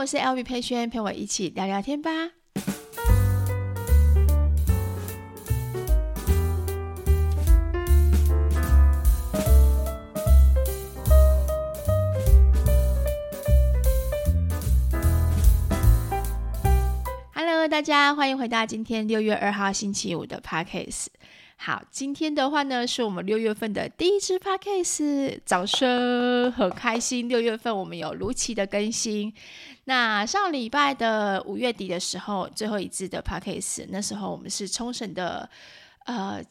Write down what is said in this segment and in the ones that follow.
我是 LV 佩萱，陪我一起聊聊天吧。Hello，大家欢迎回到今天六月二号星期五的 Podcast。好，今天的话呢，是我们六月份的第一支 Podcast，掌声，很开心。六月份我们有如期的更新。那上礼拜的五月底的时候，最后一支的 Podcast，那时候我们是冲绳的，呃，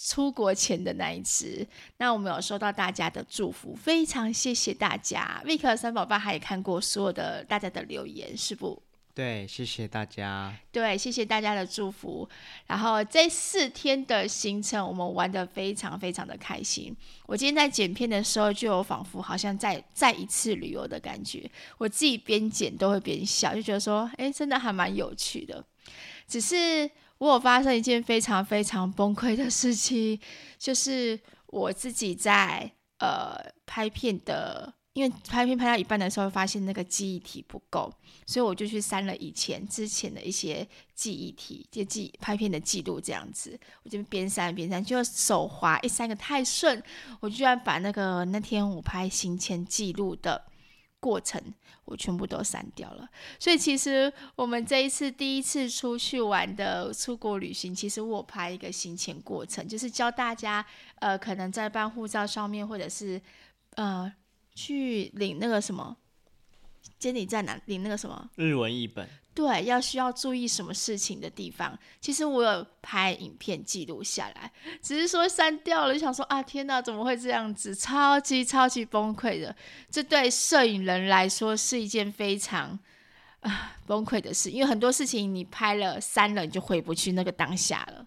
出国前的那一支。那我们有收到大家的祝福，非常谢谢大家。Vic 三宝爸还也看过所有的大家的留言，是不？对，谢谢大家。对，谢谢大家的祝福。然后这四天的行程，我们玩得非常非常的开心。我今天在剪片的时候，就有仿佛好像再再一次旅游的感觉。我自己边剪都会边笑，就觉得说，哎，真的还蛮有趣的。只是我有发生一件非常非常崩溃的事情，就是我自己在呃拍片的。因为拍片拍到一半的时候，发现那个记忆体不够，所以我就去删了以前之前的一些记忆体，就记拍片的记录这样子。我就边删边删，就手滑一删个太顺，我居然把那个那天我拍行前记录的过程，我全部都删掉了。所以其实我们这一次第一次出去玩的出国旅行，其实我拍一个行前过程，就是教大家，呃，可能在办护照上面，或者是呃。去领那个什么监理站哪领那个什么日文译本？对，要需要注意什么事情的地方？其实我有拍影片记录下来，只是说删掉了，就想说啊，天哪，怎么会这样子？超级超级崩溃的，这对摄影人来说是一件非常啊崩溃的事，因为很多事情你拍了删了，你就回不去那个当下了，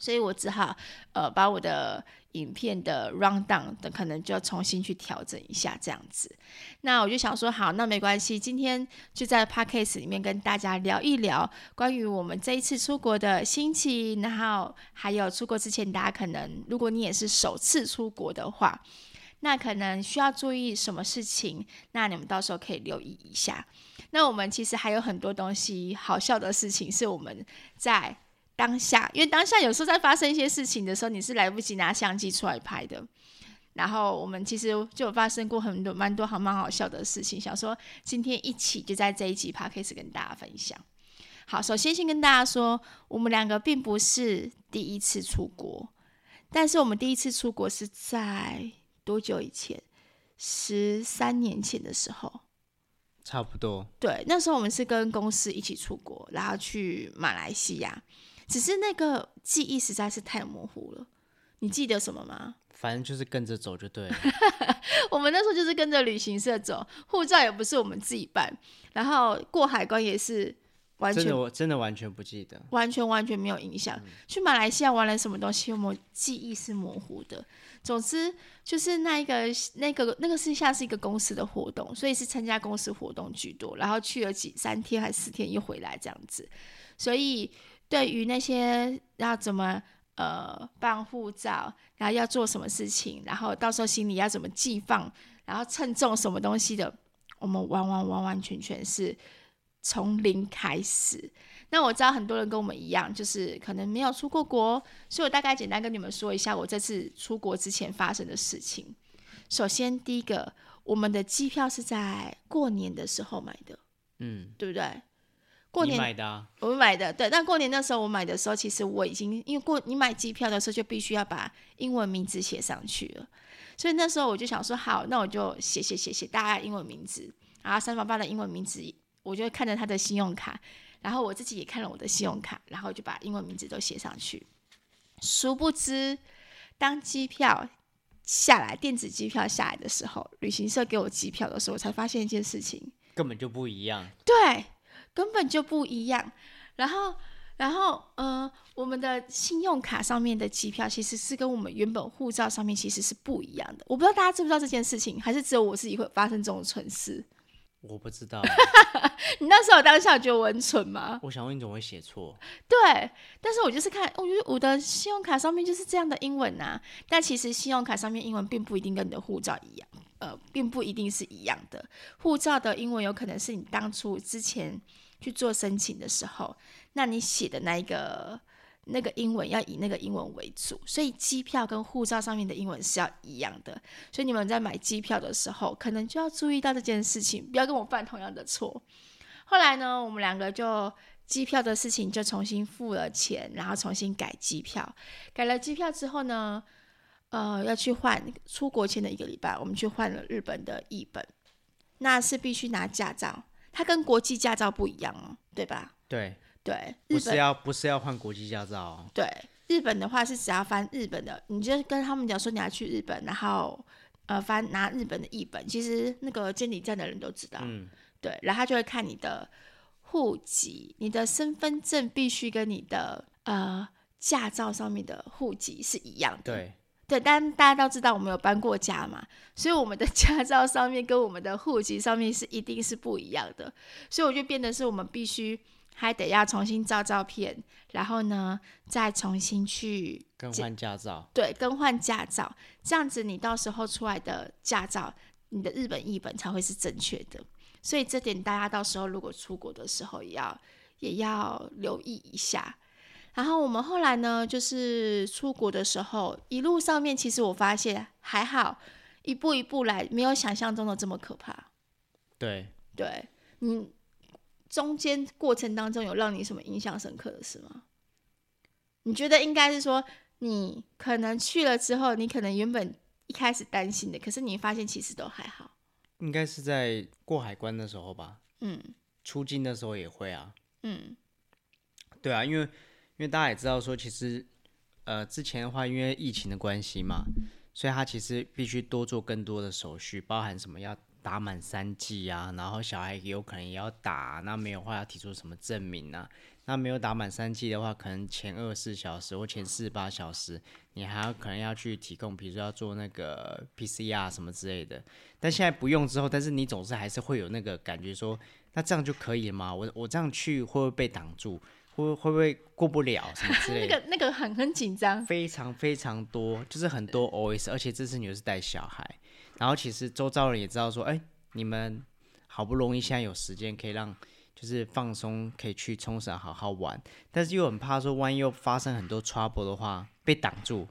所以我只好呃把我的。影片的 rundown 的可能就要重新去调整一下，这样子。那我就想说，好，那没关系，今天就在 podcast 里面跟大家聊一聊关于我们这一次出国的心情，然后还有出国之前，大家可能如果你也是首次出国的话，那可能需要注意什么事情，那你们到时候可以留意一下。那我们其实还有很多东西好笑的事情，是我们在。当下，因为当下有时候在发生一些事情的时候，你是来不及拿相机出来拍的。然后我们其实就有发生过很多蛮多好蛮好笑的事情，想说今天一起就在这一集 Podcast 跟大家分享。好，首先先跟大家说，我们两个并不是第一次出国，但是我们第一次出国是在多久以前？十三年前的时候，差不多。对，那时候我们是跟公司一起出国，然后去马来西亚。只是那个记忆实在是太模糊了，你记得什么吗？反正就是跟着走就对了。我们那时候就是跟着旅行社走，护照也不是我们自己办，然后过海关也是完全，真的我真的完全不记得，完全完全没有印象。嗯、去马来西亚玩了什么东西，我们记忆是模糊的。总之就是那一个那个那个是像是一个公司的活动，所以是参加公司活动居多，然后去了几三天还是四天又回来这样子，所以。对于那些要怎么呃办护照，然后要做什么事情，然后到时候行李要怎么寄放，然后称重什么东西的，我们完完完完全全是从零开始。那我知道很多人跟我们一样，就是可能没有出过国，所以我大概简单跟你们说一下我这次出国之前发生的事情。首先，第一个，我们的机票是在过年的时候买的，嗯，对不对？过年买的、啊，我们买的，对。但过年那时候我买的时候，其实我已经因为过你买机票的时候就必须要把英文名字写上去了，所以那时候我就想说，好，那我就写写写写大家英文名字，然后三宝爸的英文名字，我就看着他的信用卡，然后我自己也看了我的信用卡，然后就把英文名字都写上去。殊不知，当机票下来，电子机票下来的时候，旅行社给我机票的时候，我才发现一件事情，根本就不一样。对。根本就不一样，然后，然后，呃，我们的信用卡上面的机票其实是跟我们原本护照上面其实是不一样的。我不知道大家知不知道这件事情，还是只有我自己会发生这种蠢事？我不知道。你那时候当下觉得我很蠢吗？我想问你怎么会写错？对，但是我就是看，我觉得我的信用卡上面就是这样的英文呐、啊。但其实信用卡上面英文并不一定跟你的护照一样，呃，并不一定是一样的。护照的英文有可能是你当初之前去做申请的时候，那你写的那一个。那个英文要以那个英文为主，所以机票跟护照上面的英文是要一样的。所以你们在买机票的时候，可能就要注意到这件事情，不要跟我犯同样的错。后来呢，我们两个就机票的事情就重新付了钱，然后重新改机票。改了机票之后呢，呃，要去换出国前的一个礼拜，我们去换了日本的译本，那是必须拿驾照，它跟国际驾照不一样哦，对吧？对。对，不是要不是要换国际驾照哦？对，日本的话是只要翻日本的，你就跟他们讲说你要去日本，然后呃翻拿日本的译本，其实那个监理站的人都知道。嗯，对，然后他就会看你的户籍，你的身份证必须跟你的呃驾照上面的户籍是一样的。对，对，但大家都知道我们有搬过家嘛，所以我们的 驾照上面跟我们的户籍上面是一定是不一样的，所以我就变得是我们必须。还得要重新照照片，然后呢，再重新去更换驾照。对，更换驾照，这样子你到时候出来的驾照，你的日本译本才会是正确的。所以这点大家到时候如果出国的时候也要也要留意一下。然后我们后来呢，就是出国的时候，一路上面其实我发现还好，一步一步来，没有想象中的这么可怕。对，对，你。中间过程当中有让你什么印象深刻的事吗？你觉得应该是说，你可能去了之后，你可能原本一开始担心的，可是你发现其实都还好。应该是在过海关的时候吧。嗯。出境的时候也会啊。嗯。对啊，因为因为大家也知道说，其实呃之前的话，因为疫情的关系嘛，所以他其实必须多做更多的手续，包含什么要。打满三剂啊，然后小孩有可能也要打，那没有话要提出什么证明啊？那没有打满三剂的话，可能前二十四小时或前四十八小时，你还要可能要去提供，比如说要做那个 PCR 什么之类的。但现在不用之后，但是你总是还是会有那个感觉说，那这样就可以了吗？我我这样去会不会被挡住？会会不会过不了什么之类的？那个那个很很紧张，非常非常多，就是很多 OS，而且这次你又是带小孩。然后其实周遭人也知道说，哎，你们好不容易现在有时间可以让，就是放松，可以去冲绳好好玩，但是又很怕说，万一又发生很多 trouble 的话，被挡住，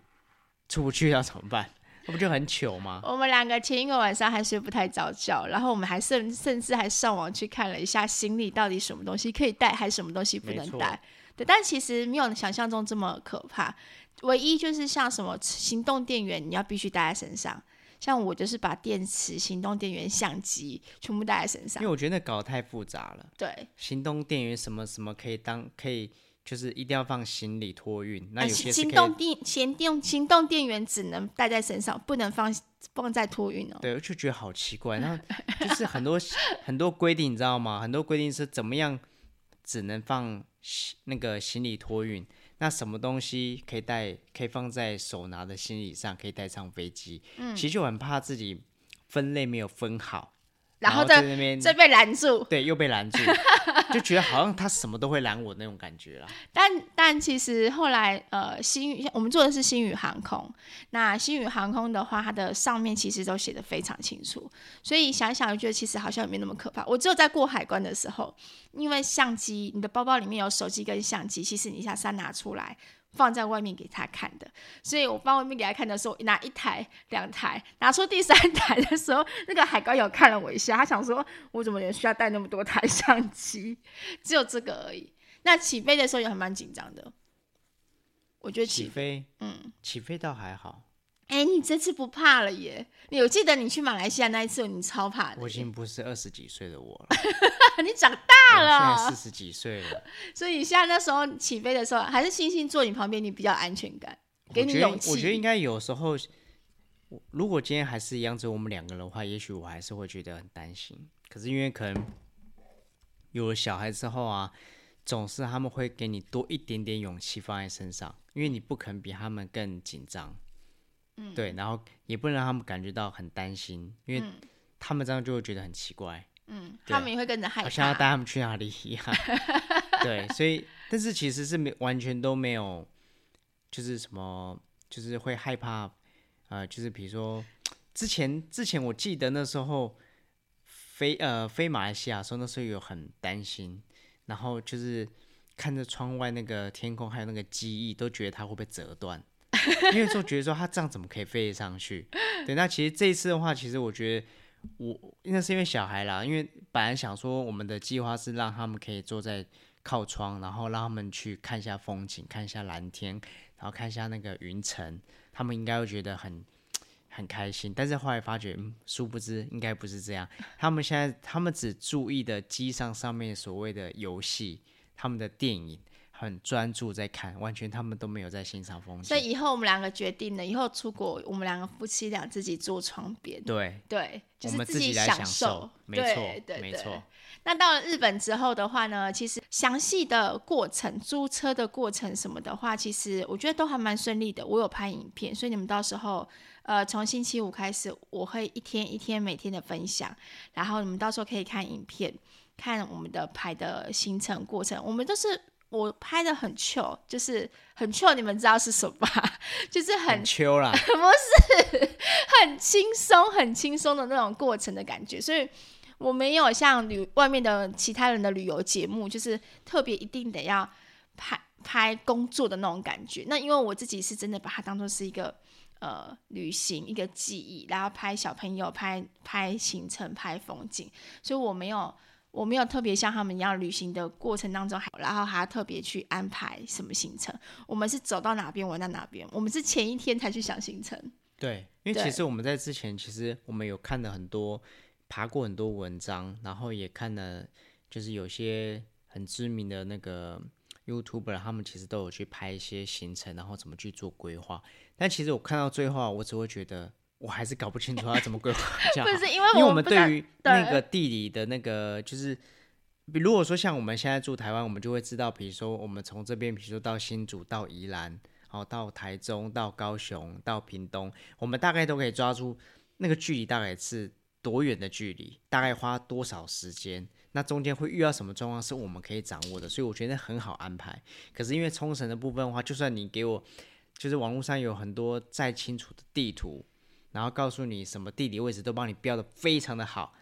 出不去要怎么办？那不就很糗吗？我们两个前一个晚上还睡不太着觉，然后我们还甚甚至还上网去看了一下行李到底什么东西可以带，还是什么东西不能带。对，但其实没有想象中这么可怕，唯一就是像什么行动电源，你要必须带在身上。像我就是把电池、行动电源、相机全部带在身上，因为我觉得那搞得太复杂了。对，行动电源什么什么可以当可以，就是一定要放行李托运。那有些行动电行动行动电源只能带在身上，不能放放在托运哦。对，我就觉得好奇怪。然后就是很多很多规定，你知道吗？很多规定是怎么样只能放那个行李托运。那什么东西可以带？可以放在手拿的行李上，可以带上飞机。嗯，其实就很怕自己分类没有分好。然后在那边再被拦住，对，又被拦住，就觉得好像他什么都会拦我那种感觉啦。但但其实后来呃，星宇我们做的是星宇航空，那星宇航空的话，它的上面其实都写的非常清楚，所以想想就觉得其实好像也没那么可怕。我只有在过海关的时候，因为相机，你的包包里面有手机跟相机，其实你一下三拿出来。放在外面给他看的，所以我放外面给他看的时候，拿一台、两台，拿出第三台的时候，那个海关有看了我一下，他想说，我怎么也需要带那么多台相机？只有这个而已。那起飞的时候也还蛮紧张的，我觉得起，起飞，嗯，起飞倒还好。哎、欸，你这次不怕了耶？你我记得你去马来西亚那一次，你超怕的。我已经不是二十几岁的我了，你长大了，现在四十几岁了。所以你现在那时候起飞的时候，还是星星坐你旁边，你比较安全感，给你勇气。我觉得应该有时候，如果今天还是一样，只有我们两个人的话，也许我还是会觉得很担心。可是因为可能有了小孩之后啊，总是他们会给你多一点点勇气放在身上，因为你不可能比他们更紧张。对，然后也不能让他们感觉到很担心，因为他们这样就会觉得很奇怪。嗯，他们也会跟着害怕，好像要带他们去哪里一样。对，所以但是其实是没完全都没有，就是什么，就是会害怕，呃，就是比如说之前之前我记得那时候飞呃飞马来西亚的时候，那时候有很担心，然后就是看着窗外那个天空，还有那个机翼，都觉得它会不会折断。因为就觉得说他这样怎么可以飞得上去？对，那其实这一次的话，其实我觉得我那是因为小孩啦，因为本来想说我们的计划是让他们可以坐在靠窗，然后让他们去看一下风景，看一下蓝天，然后看一下那个云层，他们应该会觉得很很开心。但是后来发觉，嗯，殊不知应该不是这样。他们现在他们只注意的机上上面所谓的游戏，他们的电影。很专注在看，完全他们都没有在欣赏风景。所以以后我们两个决定了，以后出国我们两个夫妻俩自己坐窗边。对对，就是自己来享受。没错，对没错。那到了日本之后的话呢，其实详细的过程、租车的过程什么的话，其实我觉得都还蛮顺利的。我有拍影片，所以你们到时候呃从星期五开始，我会一天一天每天的分享，然后你们到时候可以看影片，看我们的拍的行程过程，我们都是。我拍的很 chill，就是很 chill，你们知道是什么吧？就是很 chill 啦，不是很轻松、很轻松的那种过程的感觉。所以我没有像旅外面的其他人的旅游节目，就是特别一定得要拍拍工作的那种感觉。那因为我自己是真的把它当做是一个呃旅行一个记忆，然后拍小朋友、拍拍行程、拍风景，所以我没有。我没有特别像他们一样旅行的过程当中，还然后还要特别去安排什么行程。我们是走到哪边玩到哪边，我们是前一天才去想行程。对，因为其实我们在之前，其实我们有看了很多，爬过很多文章，然后也看了，就是有些很知名的那个 YouTuber，他们其实都有去拍一些行程，然后怎么去做规划。但其实我看到最后，我只会觉得。我还是搞不清楚他怎么规划 这样，不是因为因为我们对于那个地理的那个，就是，比如果说像我们现在住台湾，我们就会知道，比如说我们从这边，比如说到新竹、到宜兰，好到台中、到高雄、到屏东，我们大概都可以抓住那个距离大概是多远的距离，大概花多少时间，那中间会遇到什么状况是我们可以掌握的，所以我觉得很好安排。可是因为冲绳的部分的话，就算你给我，就是网络上有很多再清楚的地图。然后告诉你什么地理位置都帮你标的非常的好，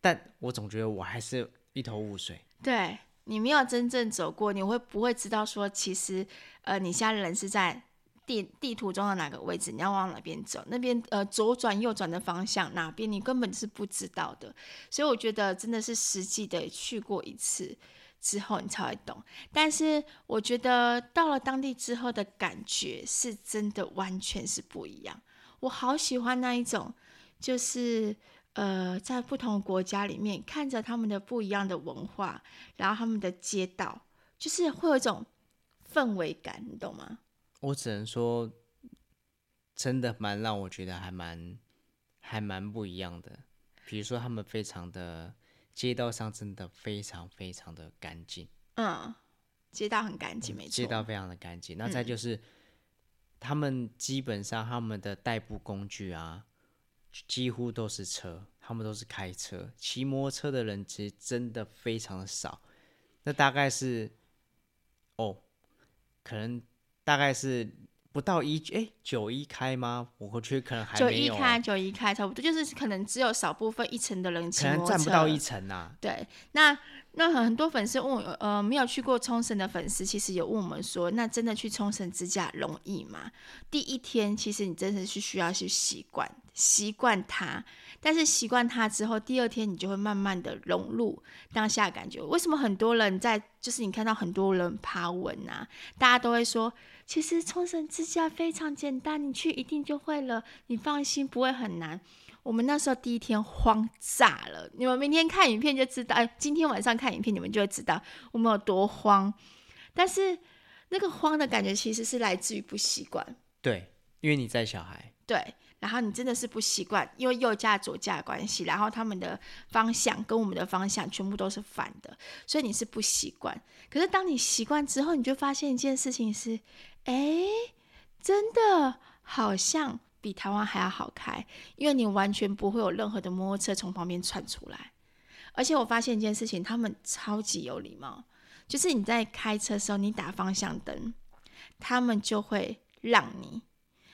但我总觉得我还是一头雾水。对，你没有真正走过，你会不会知道说，其实呃，你现在人是在地地图中的哪个位置？你要往哪边走？那边呃左转右转的方向哪边？你根本是不知道的。所以我觉得真的是实际的去过一次之后，你才会懂。但是我觉得到了当地之后的感觉是真的完全是不一样。我好喜欢那一种，就是呃，在不同国家里面看着他们的不一样的文化，然后他们的街道，就是会有一种氛围感，你懂吗？我只能说，真的蛮让我觉得还蛮还蛮不一样的。比如说，他们非常的街道上真的非常非常的干净，嗯，街道很干净，没错，街道非常的干净。那再就是。嗯他们基本上他们的代步工具啊，几乎都是车，他们都是开车，骑摩托车的人其实真的非常的少。那大概是，哦，可能大概是不到一哎九一开吗？我觉得可能还。九一开，九一开差不多，就是可能只有少部分一层的人骑摩托车，可能占不到一层啊。对，那。那很多粉丝问我，呃，没有去过冲绳的粉丝，其实有问我们说，那真的去冲绳自驾容易吗？第一天其实你真的是需要去习惯，习惯它，但是习惯它之后，第二天你就会慢慢的融入当下感觉。为什么很多人在，就是你看到很多人爬文啊，大家都会说，其实冲绳自驾非常简单，你去一定就会了，你放心，不会很难。我们那时候第一天慌炸了，你们明天看影片就知道，哎，今天晚上看影片你们就会知道我们有多慌。但是那个慌的感觉其实是来自于不习惯。对，因为你在小孩。对，然后你真的是不习惯，因为右驾左驾的关系，然后他们的方向跟我们的方向全部都是反的，所以你是不习惯。可是当你习惯之后，你就发现一件事情是，哎，真的好像。比台湾还要好开，因为你完全不会有任何的摩托车从旁边窜出来，而且我发现一件事情，他们超级有礼貌，就是你在开车的时候，你打方向灯，他们就会让你，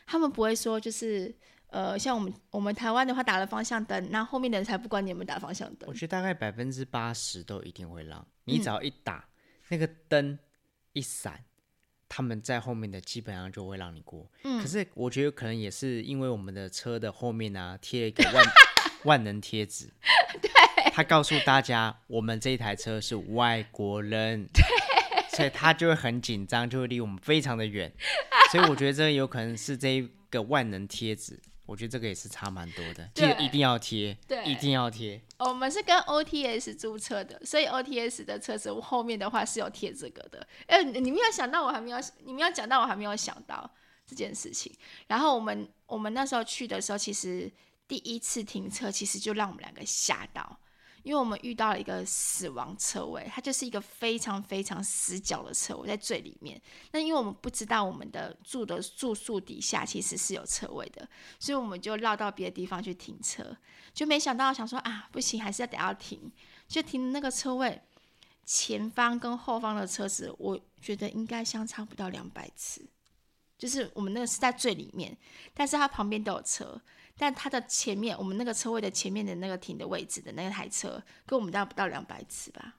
他们不会说就是呃，像我们我们台湾的话打了方向灯，那后面的人才不管你有没有打方向灯。我觉得大概百分之八十都一定会让你，只要一打、嗯、那个灯一闪，他们在后面的基本上就会让你过。嗯，可是我觉得可能也是因为我们的车的后面呢贴了一个万万能贴纸。对，他告诉大家，我们这一台车是外国人，对，所以他就会很紧张，就会离我们非常的远。所以我觉得这有可能是这一个万能贴纸，我觉得这个也是差蛮多的，记得一定要贴，对，一定要贴。我们是跟 OTS 租车的，所以 OTS 的车子后面的话是有贴这个的。哎，你没有想到，我还没有，你没有讲到，我还没有想到这件事情。然后我们我们那时候去的时候，其实。第一次停车，其实就让我们两个吓到，因为我们遇到了一个死亡车位，它就是一个非常非常死角的车位，在最里面。那因为我们不知道我们的住的住宿底下其实是有车位的，所以我们就绕到别的地方去停车，就没想到想说啊，不行，还是要得要停，就停那个车位，前方跟后方的车子，我觉得应该相差不到两百次，就是我们那个是在最里面，但是它旁边都有车。但它的前面，我们那个车位的前面的那个停的位置的那台车，跟我们大概不到两百尺吧。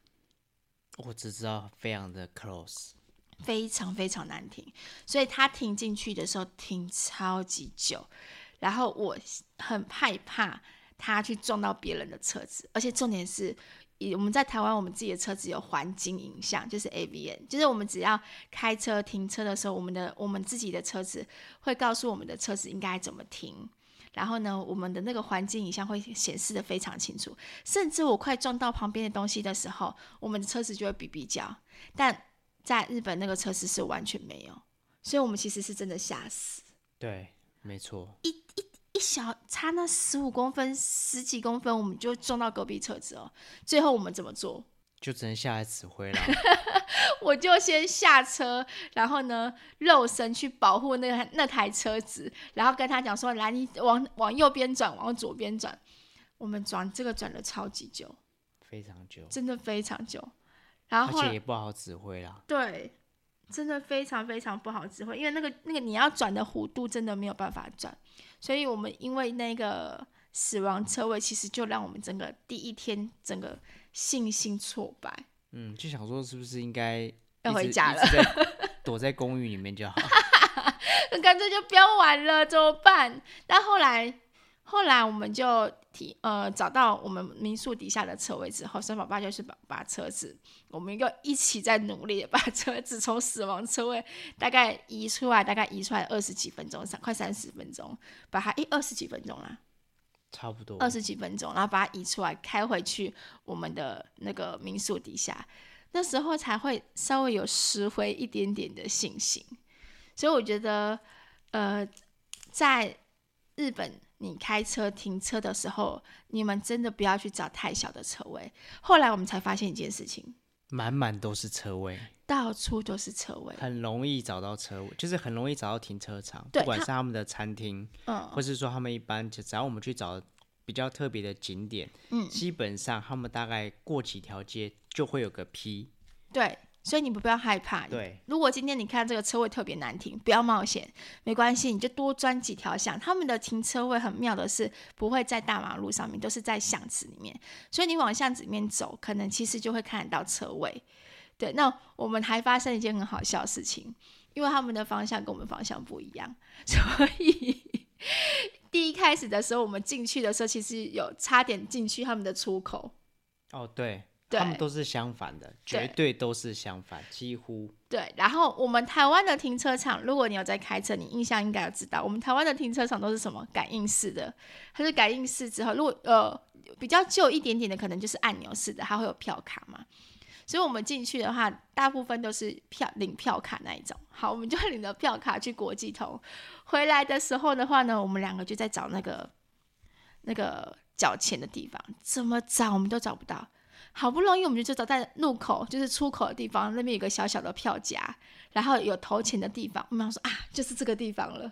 我只知道非常的 close，非常非常难停，所以他停进去的时候停超级久，然后我很害怕他去撞到别人的车子，而且重点是，我们在台湾，我们自己的车子有环境影像，就是 AVN，就是我们只要开车停车的时候，我们的我们自己的车子会告诉我们的车子应该怎么停。然后呢，我们的那个环境影像会显示的非常清楚，甚至我快撞到旁边的东西的时候，我们的车子就会比比较。但在日本那个车子是完全没有，所以我们其实是真的吓死。对，没错。一一一小差那十五公分、十几公分，我们就撞到隔壁车子哦。最后我们怎么做？就只能下来指挥了。我就先下车，然后呢，肉身去保护那个那台车子，然后跟他讲说：“来，你往往右边转，往左边转。”我们转这个转了超级久，非常久，真的非常久。然后而且也不好指挥啦。对，真的非常非常不好指挥，因为那个那个你要转的弧度真的没有办法转，所以我们因为那个死亡车位，其实就让我们整个第一天整个。信心挫败，嗯，就想说是不是应该要回家了，躲在公寓里面就好，那 干脆就不要玩了，怎么办？但后来，后来我们就提呃找到我们民宿底下的车位之后，三宝爸就是把把车子，我们又一起在努力的把车子从死亡车位大概移出来，大概移出来二十几分钟，三快三十分钟，把它一二十几分钟啦。差不多二十几分钟，然后把它移出来，开回去我们的那个民宿底下，那时候才会稍微有拾回一点点的信心。所以我觉得，呃，在日本你开车停车的时候，你们真的不要去找太小的车位。后来我们才发现一件事情，满满都是车位，到处都是车位，很容易找到车位，就是很容易找到停车场，不管是他们的餐厅，嗯，或是说他们一般就只要我们去找。比较特别的景点，嗯，基本上他们大概过几条街就会有个 P，对，所以你们不要害怕。对，如果今天你看这个车位特别难停，不要冒险，没关系，你就多钻几条巷。他们的停车位很妙的是，不会在大马路上面，都是在巷子里面，所以你往巷子里面走，可能其实就会看得到车位。对，那我们还发生一件很好笑的事情，因为他们的方向跟我们方向不一样，所以。第一开始的时候，我们进去的时候，其实有差点进去他们的出口。哦，对，对，他们都是相反的，绝对都是相反，几乎。对，然后我们台湾的停车场，如果你有在开车，你印象应该要知道，我们台湾的停车场都是什么？感应式的，它是感应式之后，如果呃比较旧一点点的，可能就是按钮式的，它会有票卡嘛。所以我们进去的话，大部分都是票领票卡那一种。好，我们就领了票卡去国际通。回来的时候的话呢，我们两个就在找那个那个缴钱的地方，怎么找我们都找不到。好不容易我们就找在入口，就是出口的地方，那边有个小小的票夹，然后有投钱的地方。我们说啊，就是这个地方了。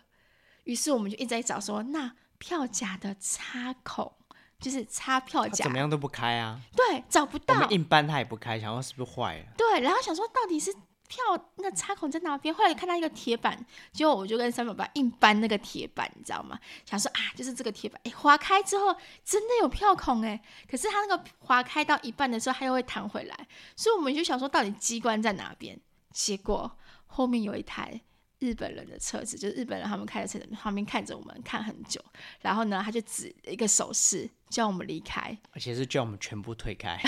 于是我们就一直在找说，说那票夹的插孔就是插票夹，怎么样都不开啊。对，找不到。我们硬搬它也不开，想说是不是坏了？对，然后想说到底是。票那插孔在哪边？后来看到一个铁板，结果我就跟三宝爸硬搬那个铁板，你知道吗？想说啊，就是这个铁板，哎，划开之后真的有票孔哎，可是它那个划开到一半的时候，它又会弹回来，所以我们就想说，到底机关在哪边？结果后面有一台日本人的车子，就是日本人他们开的车子，旁边看着我们看很久，然后呢，他就指一个手势叫我们离开，而且是叫我们全部退开。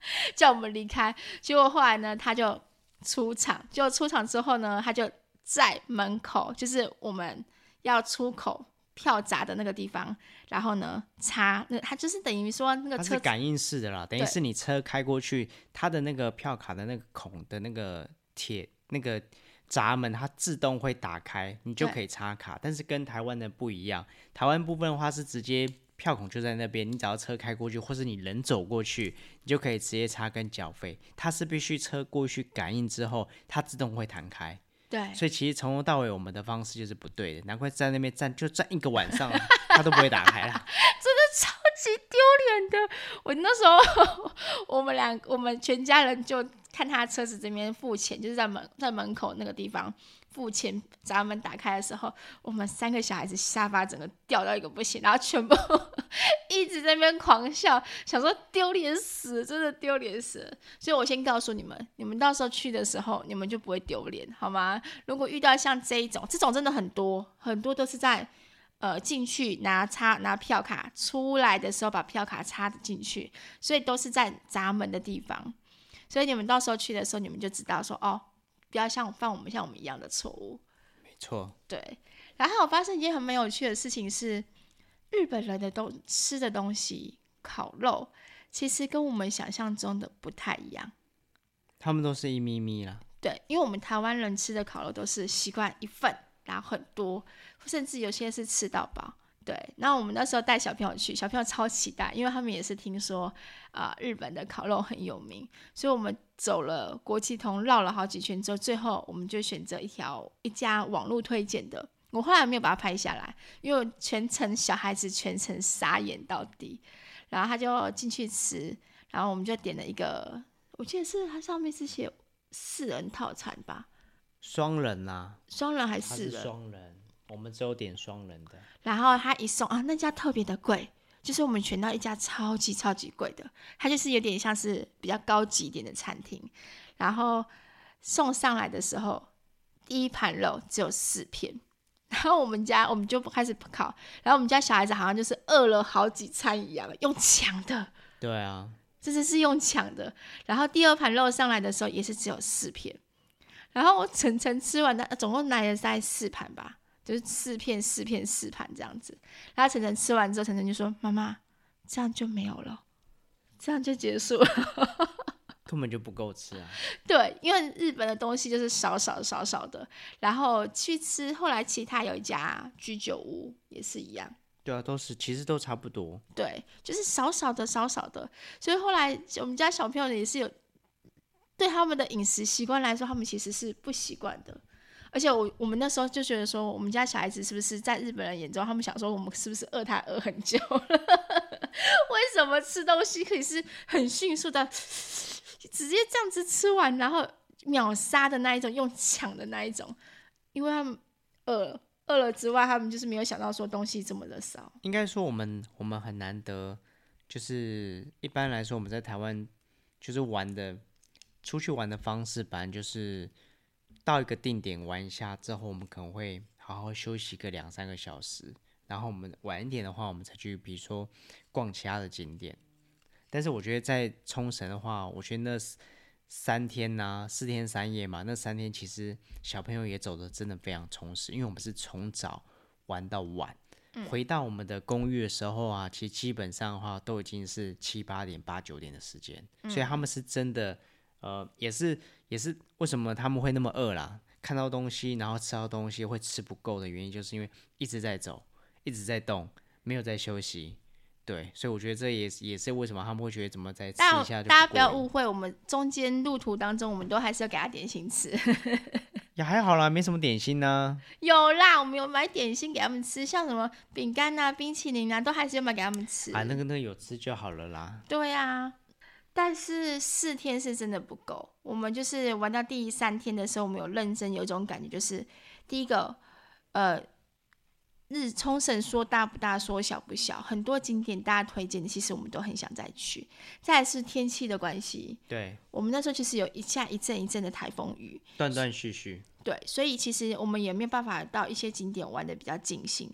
叫我们离开，结果后来呢，他就出场。结果出场之后呢，他就在门口，就是我们要出口票闸的那个地方，然后呢插那他就是等于说那个车是感应式的啦，等于是你车开过去，它的那个票卡的那个孔的那个铁那个闸门，它自动会打开，你就可以插卡。但是跟台湾的不一样，台湾部分的话是直接。票孔就在那边，你只要车开过去，或是你人走过去，你就可以直接插跟缴费。它是必须车过去感应之后，它自动会弹开。对，所以其实从头到尾我们的方式就是不对的，难怪在那边站就站一个晚上，它都不会打开了。真的超级丢脸的，我那时候 我们两我们全家人就看他车子这边付钱，就是在门在门口那个地方。付钱，闸门打开的时候，我们三个小孩子下巴整个掉到一个不行，然后全部 一直在那边狂笑，想说丢脸死，真的丢脸死。所以我先告诉你们，你们到时候去的时候，你们就不会丢脸，好吗？如果遇到像这一种，这种真的很多，很多都是在呃进去拿插拿票卡，出来的时候把票卡插进去，所以都是在闸门的地方。所以你们到时候去的时候，你们就知道说哦。不要像犯我们像我们一样的错误。没错。对。然后我发现一件很没有趣的事情是，日本人的东吃的东西，烤肉，其实跟我们想象中的不太一样。他们都是一咪咪啦。对，因为我们台湾人吃的烤肉都是习惯一份，然后很多，甚至有些是吃到饱。对，那我们那时候带小朋友去，小朋友超期待，因为他们也是听说啊、呃，日本的烤肉很有名，所以我们走了国际通，绕了好几圈之后，最后我们就选择一条一家网络推荐的。我后来没有把它拍下来，因为全程小孩子全程傻眼到底，然后他就进去吃，然后我们就点了一个，我记得是它上面是写四人套餐吧？双人啊？双人还是四人？双人。我们只有点双人的，然后他一送啊，那家特别的贵，就是我们选到一家超级超级贵的，它就是有点像是比较高级一点的餐厅。然后送上来的时候，第一盘肉只有四片，然后我们家我们就开始烤，然后我们家小孩子好像就是饿了好几餐一样，用抢的。对啊，这次是用抢的。然后第二盘肉上来的时候也是只有四片，然后我层层吃完的，总共来了大概四盘吧。就是四片四片四盘这样子，然后晨晨吃完之后，晨晨就说：“妈妈，这样就没有了，这样就结束了，根本就不够吃啊。”对，因为日本的东西就是少少少少的，然后去吃，后来其他有一家居酒屋也是一样。对啊，都是其实都差不多。对，就是少少的少少的，所以后来我们家小朋友也是有，对他们的饮食习惯来说，他们其实是不习惯的。而且我我们那时候就觉得说，我们家小孩子是不是在日本人眼中，他们想说我们是不是饿他饿很久了？为什么吃东西可以是很迅速的，直接这样子吃完，然后秒杀的那一种，用抢的那一种？因为他们饿了，饿了之外，他们就是没有想到说东西这么的少。应该说我们我们很难得，就是一般来说我们在台湾就是玩的，出去玩的方式，本来就是。到一个定点玩一下之后，我们可能会好好休息个两三个小时，然后我们晚一点的话，我们才去，比如说逛其他的景点。但是我觉得在冲绳的话，我觉得那三天呐、啊，四天三夜嘛，那三天其实小朋友也走的真的非常充实，因为我们是从早玩到晚，回到我们的公寓的时候啊，其实基本上的话都已经是七八点、八九点的时间，所以他们是真的。呃，也是也是，为什么他们会那么饿啦？看到东西，然后吃到东西会吃不够的原因，就是因为一直在走，一直在动，没有在休息。对，所以我觉得这也是也是为什么他们会觉得怎么再吃一下就。大家不要误会，我们中间路途当中，我们都还是要给他点心吃。也还好啦，没什么点心呢、啊。有啦，我们有买点心给他们吃，像什么饼干啊、冰淇淋啊，都还是有买给他们吃。啊，那个那个有吃就好了啦。对啊，但是四天是真的不够。我们就是玩到第三天的时候，我们有认真有一种感觉，就是第一个，呃。日冲绳说大不大，说小不小，很多景点大家推荐的，其实我们都很想再去。再是天气的关系，对，我们那时候其实有一下一阵一阵的台风雨，断断续续。对，所以其实我们也没有办法到一些景点玩的比较尽兴。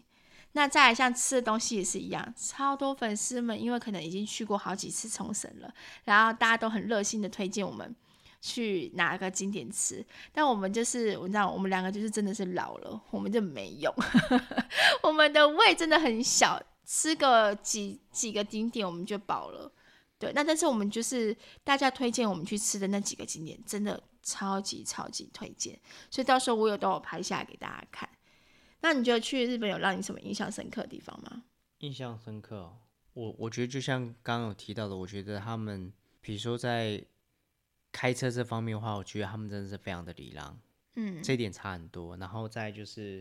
那再来像吃的东西也是一样，超多粉丝们因为可能已经去过好几次冲绳了，然后大家都很热心的推荐我们。去哪个景点吃？但我们就是，我知道我们两个就是真的是老了，我们就没用。我们的胃真的很小，吃个几几个景点我们就饱了。对，那但是我们就是大家推荐我们去吃的那几个景点，真的超级超级推荐。所以到时候我有都有拍下来给大家看。那你觉得去日本有让你什么印象深刻的地方吗？印象深刻，我我觉得就像刚刚有提到的，我觉得他们比如说在。开车这方面的话，我觉得他们真的是非常的礼让，嗯，这一点差很多。然后再就是，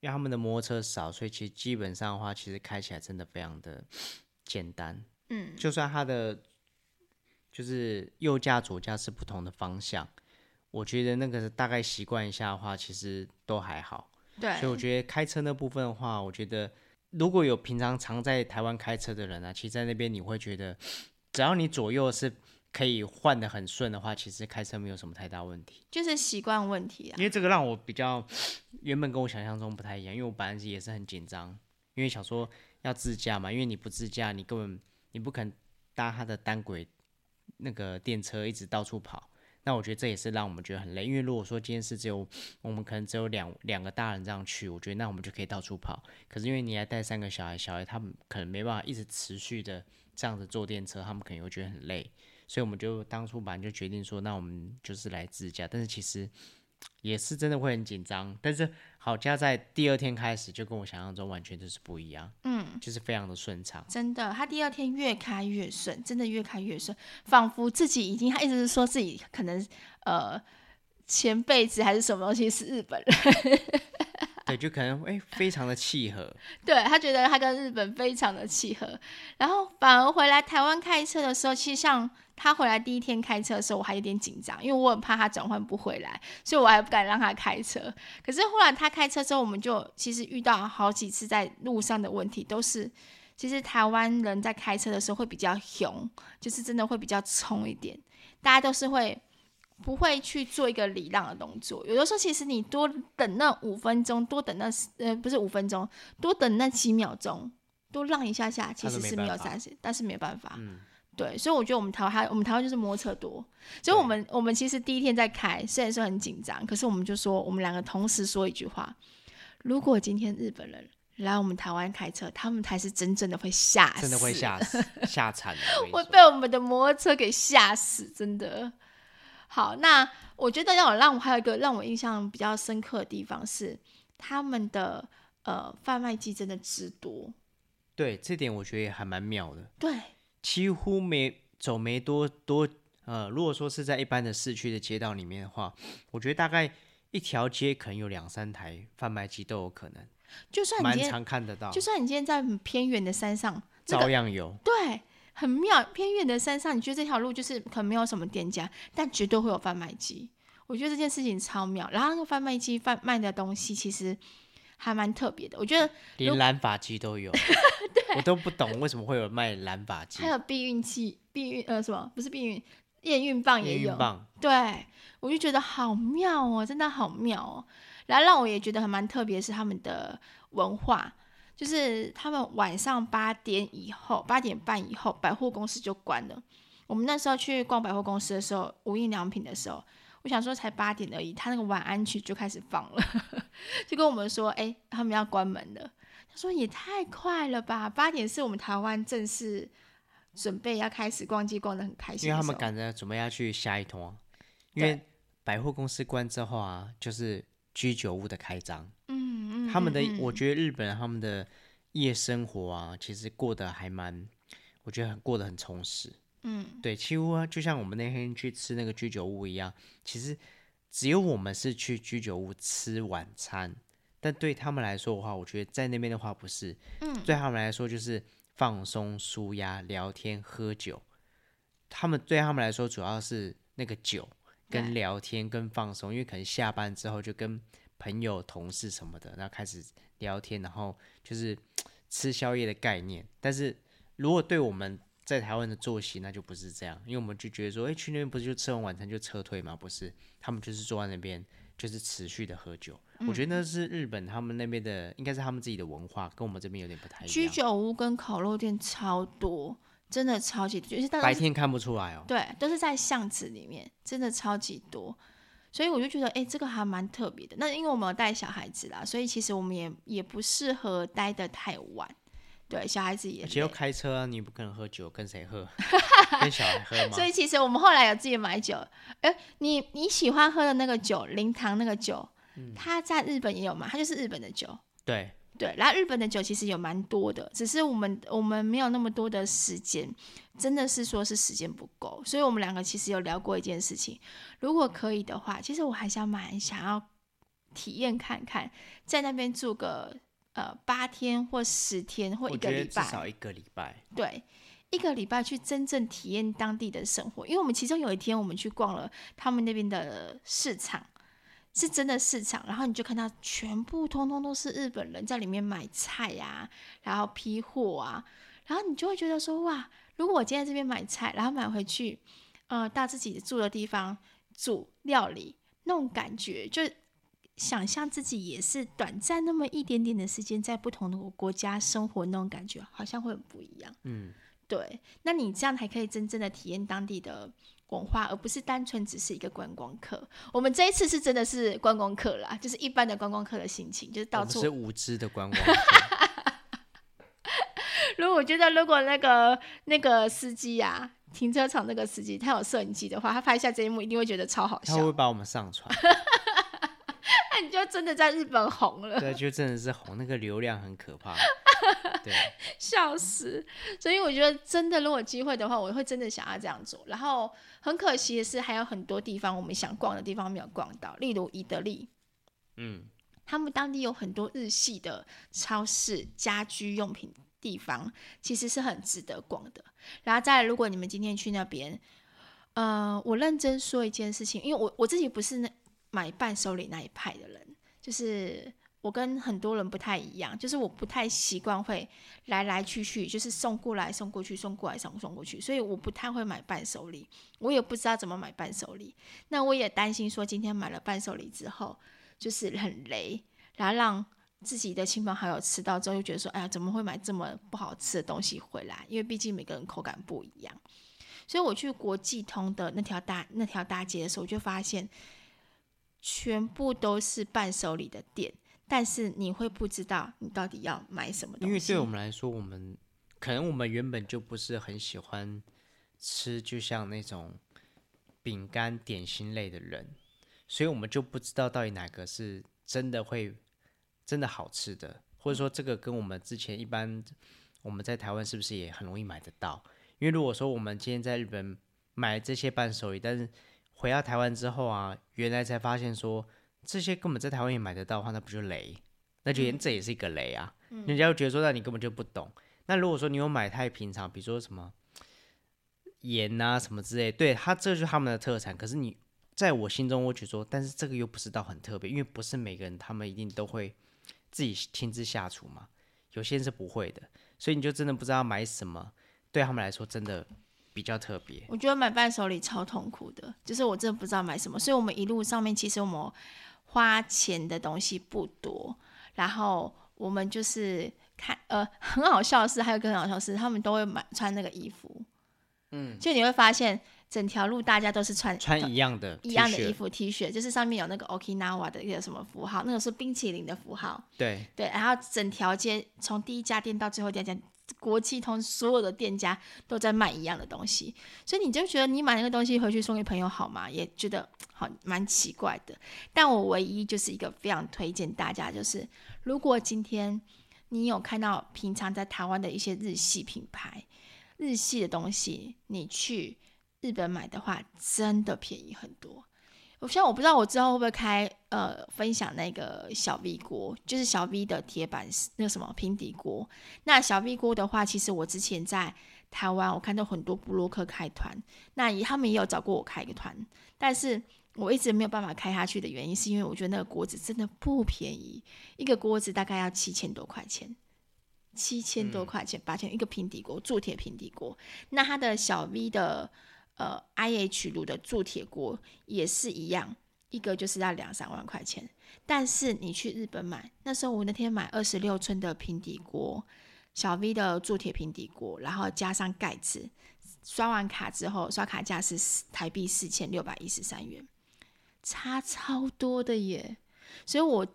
因为他们的摩托车少，所以其实基本上的话，其实开起来真的非常的简单，嗯，就算它的就是右驾左驾是不同的方向，我觉得那个大概习惯一下的话，其实都还好。对，所以我觉得开车那部分的话，我觉得如果有平常常在台湾开车的人啊，其实在那边你会觉得，只要你左右是。可以换的很顺的话，其实开车没有什么太大问题，就是习惯问题啊。因为这个让我比较原本跟我想象中不太一样，因为我本来也是很紧张，因为想说要自驾嘛，因为你不自驾，你根本你不肯搭他的单轨那个电车一直到处跑。那我觉得这也是让我们觉得很累，因为如果说今天是只有我们可能只有两两个大人这样去，我觉得那我们就可以到处跑。可是因为你还带三个小孩，小孩他们可能没办法一直持续的这样子坐电车，他们可能会觉得很累。所以我们就当初本来就决定说，那我们就是来自驾，但是其实也是真的会很紧张。但是好家在第二天开始就跟我想象中完全就是不一样，嗯，就是非常的顺畅。真的，他第二天越开越顺，真的越开越顺，仿佛自己已经他一直是说自己可能呃前辈子还是什么东西是日本人。对，就可能哎，非常的契合。对，他觉得他跟日本非常的契合，然后反而回来台湾开车的时候，其实像他回来第一天开车的时候，我还有点紧张，因为我很怕他转换不回来，所以我还不敢让他开车。可是后来他开车之后，我们就其实遇到好几次在路上的问题，都是其实台湾人在开车的时候会比较凶，就是真的会比较冲一点，大家都是会。不会去做一个礼让的动作。有的时候，其实你多等那五分钟，多等那呃不是五分钟，多等那几秒钟，多让一下下，其实是没有关系，但是没办法。嗯，对，所以我觉得我们台湾，我们台湾就是摩托车多。所以我们我们其实第一天在开，虽然说很紧张，可是我们就说，我们两个同时说一句话：如果今天日本人来我们台湾开车，他们才是真正的会吓死，真的会吓死，吓惨了，会被我们的摩托车给吓死，真的。好，那我觉得让我让我还有一个让我印象比较深刻的地方是，他们的呃贩卖机真的之多。对，这点我觉得也还蛮妙的。对，几乎没走没多多呃，如果说是在一般的市区的街道里面的话，我觉得大概一条街可能有两三台贩卖机都有可能。就算你蛮常看得到，就算你今天在很偏远的山上，照样有。对。很妙，偏远的山上，你觉得这条路就是可能没有什么店家，但绝对会有贩卖机。我觉得这件事情超妙。然后那个贩卖机贩卖的东西其实还蛮特别的，我觉得连染发剂都有。对，我都不懂为什么会有卖染发剂。还有避孕器、避孕呃什么？不是避孕，验孕棒也有。对，我就觉得好妙哦，真的好妙哦。然后让我也觉得还蛮特别，是他们的文化。就是他们晚上八点以后，八点半以后，百货公司就关了。我们那时候去逛百货公司的时候，无印良品的时候，我想说才八点而已，他那个晚安曲就开始放了，就跟我们说，哎、欸，他们要关门了。他说也太快了吧，八点是我们台湾正式准备要开始逛街，逛得很开心。因为他们赶着准备要去下一通，因为百货公司关之后啊，就是居酒屋的开张嗯。他们的，我觉得日本他们的夜生活啊，其实过得还蛮，我觉得很过得很充实。嗯，对，几乎啊，就像我们那天去吃那个居酒屋一样，其实只有我们是去居酒屋吃晚餐，但对他们来说的话，我觉得在那边的话不是，嗯，对他们来说就是放松、舒压、聊天、喝酒。他们对他们来说主要是那个酒跟聊天跟放松，因为可能下班之后就跟朋友、同事什么的，然后开始聊天，然后就是 吃宵夜的概念。但是如果对我们在台湾的作息，那就不是这样，因为我们就觉得说，哎，去那边不是就吃完晚餐就撤退吗？不是，他们就是坐在那边，就是持续的喝酒。嗯、我觉得那是日本他们那边的，应该是他们自己的文化，跟我们这边有点不太一样。居酒屋跟烤肉店超多，真的超级多，就是白天看不出来哦。对，都是在巷子里面，真的超级多。所以我就觉得，哎，这个还蛮特别的。那因为我们有带小孩子啦，所以其实我们也也不适合待得太晚。对，小孩子也。而且要开车啊，你不可能喝酒，跟谁喝？跟小孩喝吗？所以其实我们后来有自己买酒。哎，你你喜欢喝的那个酒，零糖那个酒，嗯、它在日本也有嘛？它就是日本的酒。对对，然后日本的酒其实有蛮多的，只是我们我们没有那么多的时间，真的是说是时间不够。所以我们两个其实有聊过一件事情，如果可以的话，其实我还想蛮想要体验看看，在那边住个。呃，八天或十天或一个礼拜，至少一个礼拜。对，一个礼拜去真正体验当地的生活。因为我们其中有一天，我们去逛了他们那边的市场，是真的市场。然后你就看到全部通通都是日本人在里面买菜呀、啊，然后批货啊，然后你就会觉得说，哇，如果我今天在这边买菜，然后买回去，呃，到自己住的地方煮料理，那种感觉就。想象自己也是短暂那么一点点的时间，在不同的国家生活，那种感觉好像会很不一样。嗯，对。那你这样才可以真正的体验当地的文化，而不是单纯只是一个观光客。我们这一次是真的是观光客啦，就是一般的观光客的心情，就是到处是无知的观光客。如果我觉得，如果那个那个司机呀、啊，停车场那个司机他有摄影机的话，他拍下这一幕一定会觉得超好笑。他会把我们上传。你就真的在日本红了，对，就真的是红，那个流量很可怕，对，笑死。所以我觉得真的，如果机会的话，我会真的想要这样做。然后很可惜的是，还有很多地方我们想逛的地方没有逛到，例如伊德利，嗯，他们当地有很多日系的超市、家居用品地方，其实是很值得逛的。然后再来，如果你们今天去那边，呃，我认真说一件事情，因为我我自己不是那。买伴手礼那一派的人，就是我跟很多人不太一样，就是我不太习惯会来来去去，就是送过来送过去，送过来送送过去，所以我不太会买伴手礼，我也不知道怎么买伴手礼。那我也担心说，今天买了伴手礼之后，就是很雷，然后让自己的亲朋好友吃到之后，又觉得说，哎呀，怎么会买这么不好吃的东西回来？因为毕竟每个人口感不一样。所以我去国际通的那条大那条大街的时候，我就发现。全部都是伴手礼的店，但是你会不知道你到底要买什么东西。因为对我们来说，我们可能我们原本就不是很喜欢吃，就像那种饼干点心类的人，所以我们就不知道到底哪个是真的会真的好吃的，或者说这个跟我们之前一般我们在台湾是不是也很容易买得到？因为如果说我们今天在日本买这些伴手礼，但是回到台湾之后啊，原来才发现说这些根本在台湾也买得到的话，那不就雷？那就连这也是一个雷啊！嗯、人家会觉得说，那你根本就不懂。那如果说你有买太平常，比如说什么盐啊什么之类，对，它这就是他们的特产。可是你在我心中，我觉得说，但是这个又不是到很特别，因为不是每个人他们一定都会自己亲自下厨嘛，有些人是不会的，所以你就真的不知道买什么，对他们来说真的。比较特别，我觉得买伴手礼超痛苦的，就是我真的不知道买什么，所以我们一路上面其实我们花钱的东西不多，然后我们就是看，呃，很好笑的是，还有更好笑的是，他们都会买穿那个衣服，嗯，就你会发现整条路大家都是穿穿一样的一样的衣服 T 恤，就是上面有那个 Okinawa 的一个什么符号，那个是冰淇淋的符号，对。对，然后整条街从第一家店到最后一家店。国际通所有的店家都在卖一样的东西，所以你就觉得你买那个东西回去送给朋友好吗？也觉得好蛮奇怪的。但我唯一就是一个非常推荐大家，就是如果今天你有看到平常在台湾的一些日系品牌、日系的东西，你去日本买的话，真的便宜很多。我像我不知道我之后会不会开呃分享那个小 V 锅，就是小 V 的铁板那个什么平底锅。那小 V 锅的话，其实我之前在台湾我看到很多部落客开团，那他们也有找过我开一个团，但是我一直没有办法开下去的原因，是因为我觉得那个锅子真的不便宜，一个锅子大概要七千多块钱。七千多块钱，八千、嗯、一个平底锅，铸铁平底锅。那它的小 V 的呃 IH 炉的铸铁锅也是一样，一个就是要两三万块钱。但是你去日本买，那时候我那天买二十六寸的平底锅，小 V 的铸铁平底锅，然后加上盖子，刷完卡之后，刷卡价是台币四千六百一十三元，差超多的耶。所以我。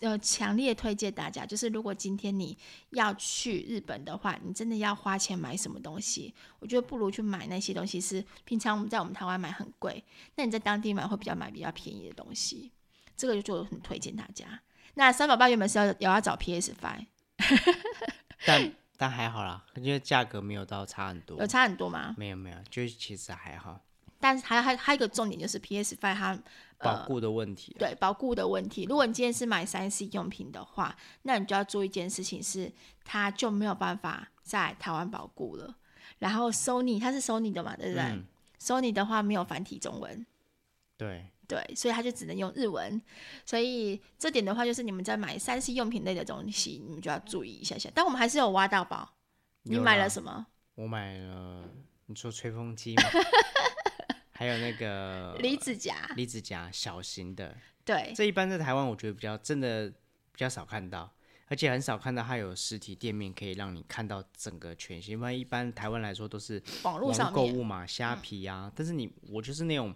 呃，强烈推荐大家，就是如果今天你要去日本的话，你真的要花钱买什么东西，我觉得不如去买那些东西是平常我们在我们台湾买很贵，那你在当地买会比较买比较便宜的东西，这个就很推荐大家。那三宝爸原本是要要要找 PS Five，但但还好啦，因为价格没有到差很多，有差很多吗？没有没有，就其实还好。但是还还还有一个重点就是 PS Five 它。保固的问题、啊，对保固的问题。如果你今天是买三 C 用品的话，那你就要做一件事情是，它就没有办法在台湾保固了。然后 Sony 它是 Sony 的嘛，对不对、嗯、？Sony 的话没有繁体中文，对对，所以它就只能用日文。所以这点的话，就是你们在买三 C 用品类的东西，你们就要注意一下下。但我们还是有挖到宝。你买了什么？我买了，你说吹风机吗？还有那个离子夹，离子夹小型的，对，这一般在台湾我觉得比较真的比较少看到，而且很少看到它有实体店面可以让你看到整个全新。因为一般台湾来说都是网络上购物嘛，虾皮啊，嗯、但是你我就是那种。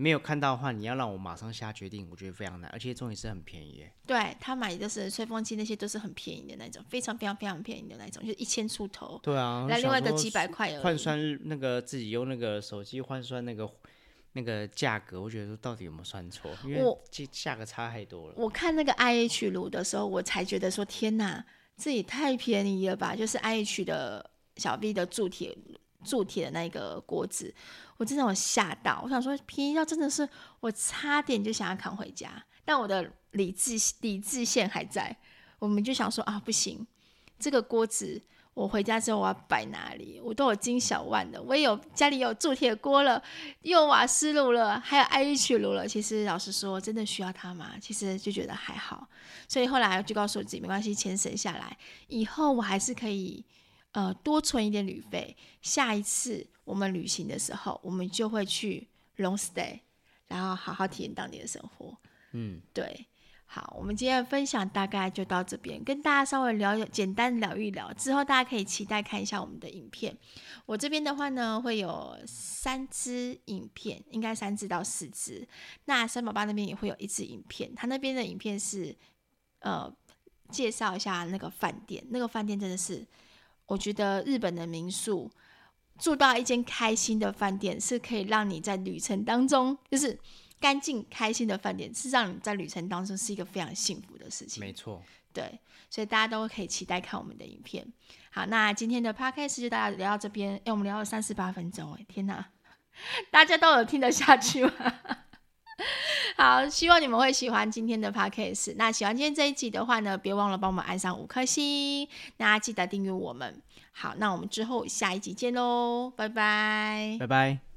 没有看到的话，你要让我马上下决定，我觉得非常难，而且重点是很便宜耶。对，他买的是吹风机，那些都是很便宜的那种，非常非常非常便宜的那种，就一千出头。对啊，那另外一个几百块。换算那个自己用那个手机换算那个那个价格，我觉得到底有没有算错？因为这价格差太多了。我看那个 IH 炉的时候，我才觉得说天哪，这也太便宜了吧！就是 IH 的小 V 的铸铁铸铁的那个锅子。我真的有吓到，我想说便宜到真的是我差点就想要扛回家，但我的理智理智线还在，我们就想说啊不行，这个锅子我回家之后我要摆哪里？我都有金小万的，我也有家里有铸铁锅了，又有瓦斯炉了，还有 IH 炉了。其实老实说，真的需要它吗？其实就觉得还好，所以后来就告诉自己没关系，钱省下来以后我还是可以。呃，多存一点旅费，下一次我们旅行的时候，我们就会去 long stay，然后好好体验当地的生活。嗯，对，好，我们今天的分享大概就到这边，跟大家稍微聊，简单聊一聊，之后大家可以期待看一下我们的影片。我这边的话呢，会有三支影片，应该三支到四支。那三宝爸那边也会有一支影片，他那边的影片是呃介绍一下那个饭店，那个饭店真的是。我觉得日本的民宿住到一间开心的饭店，是可以让你在旅程当中，就是干净开心的饭店，是让你在旅程当中是一个非常幸福的事情。没错，对，所以大家都可以期待看我们的影片。好，那今天的 podcast 就大家聊到这边，哎，我们聊了三十八分钟，哎，天哪，大家都有听得下去吗？好，希望你们会喜欢今天的 podcast。那喜欢今天这一集的话呢，别忘了帮我们按上五颗星。那记得订阅我们。好，那我们之后下一集见喽，拜拜，拜拜。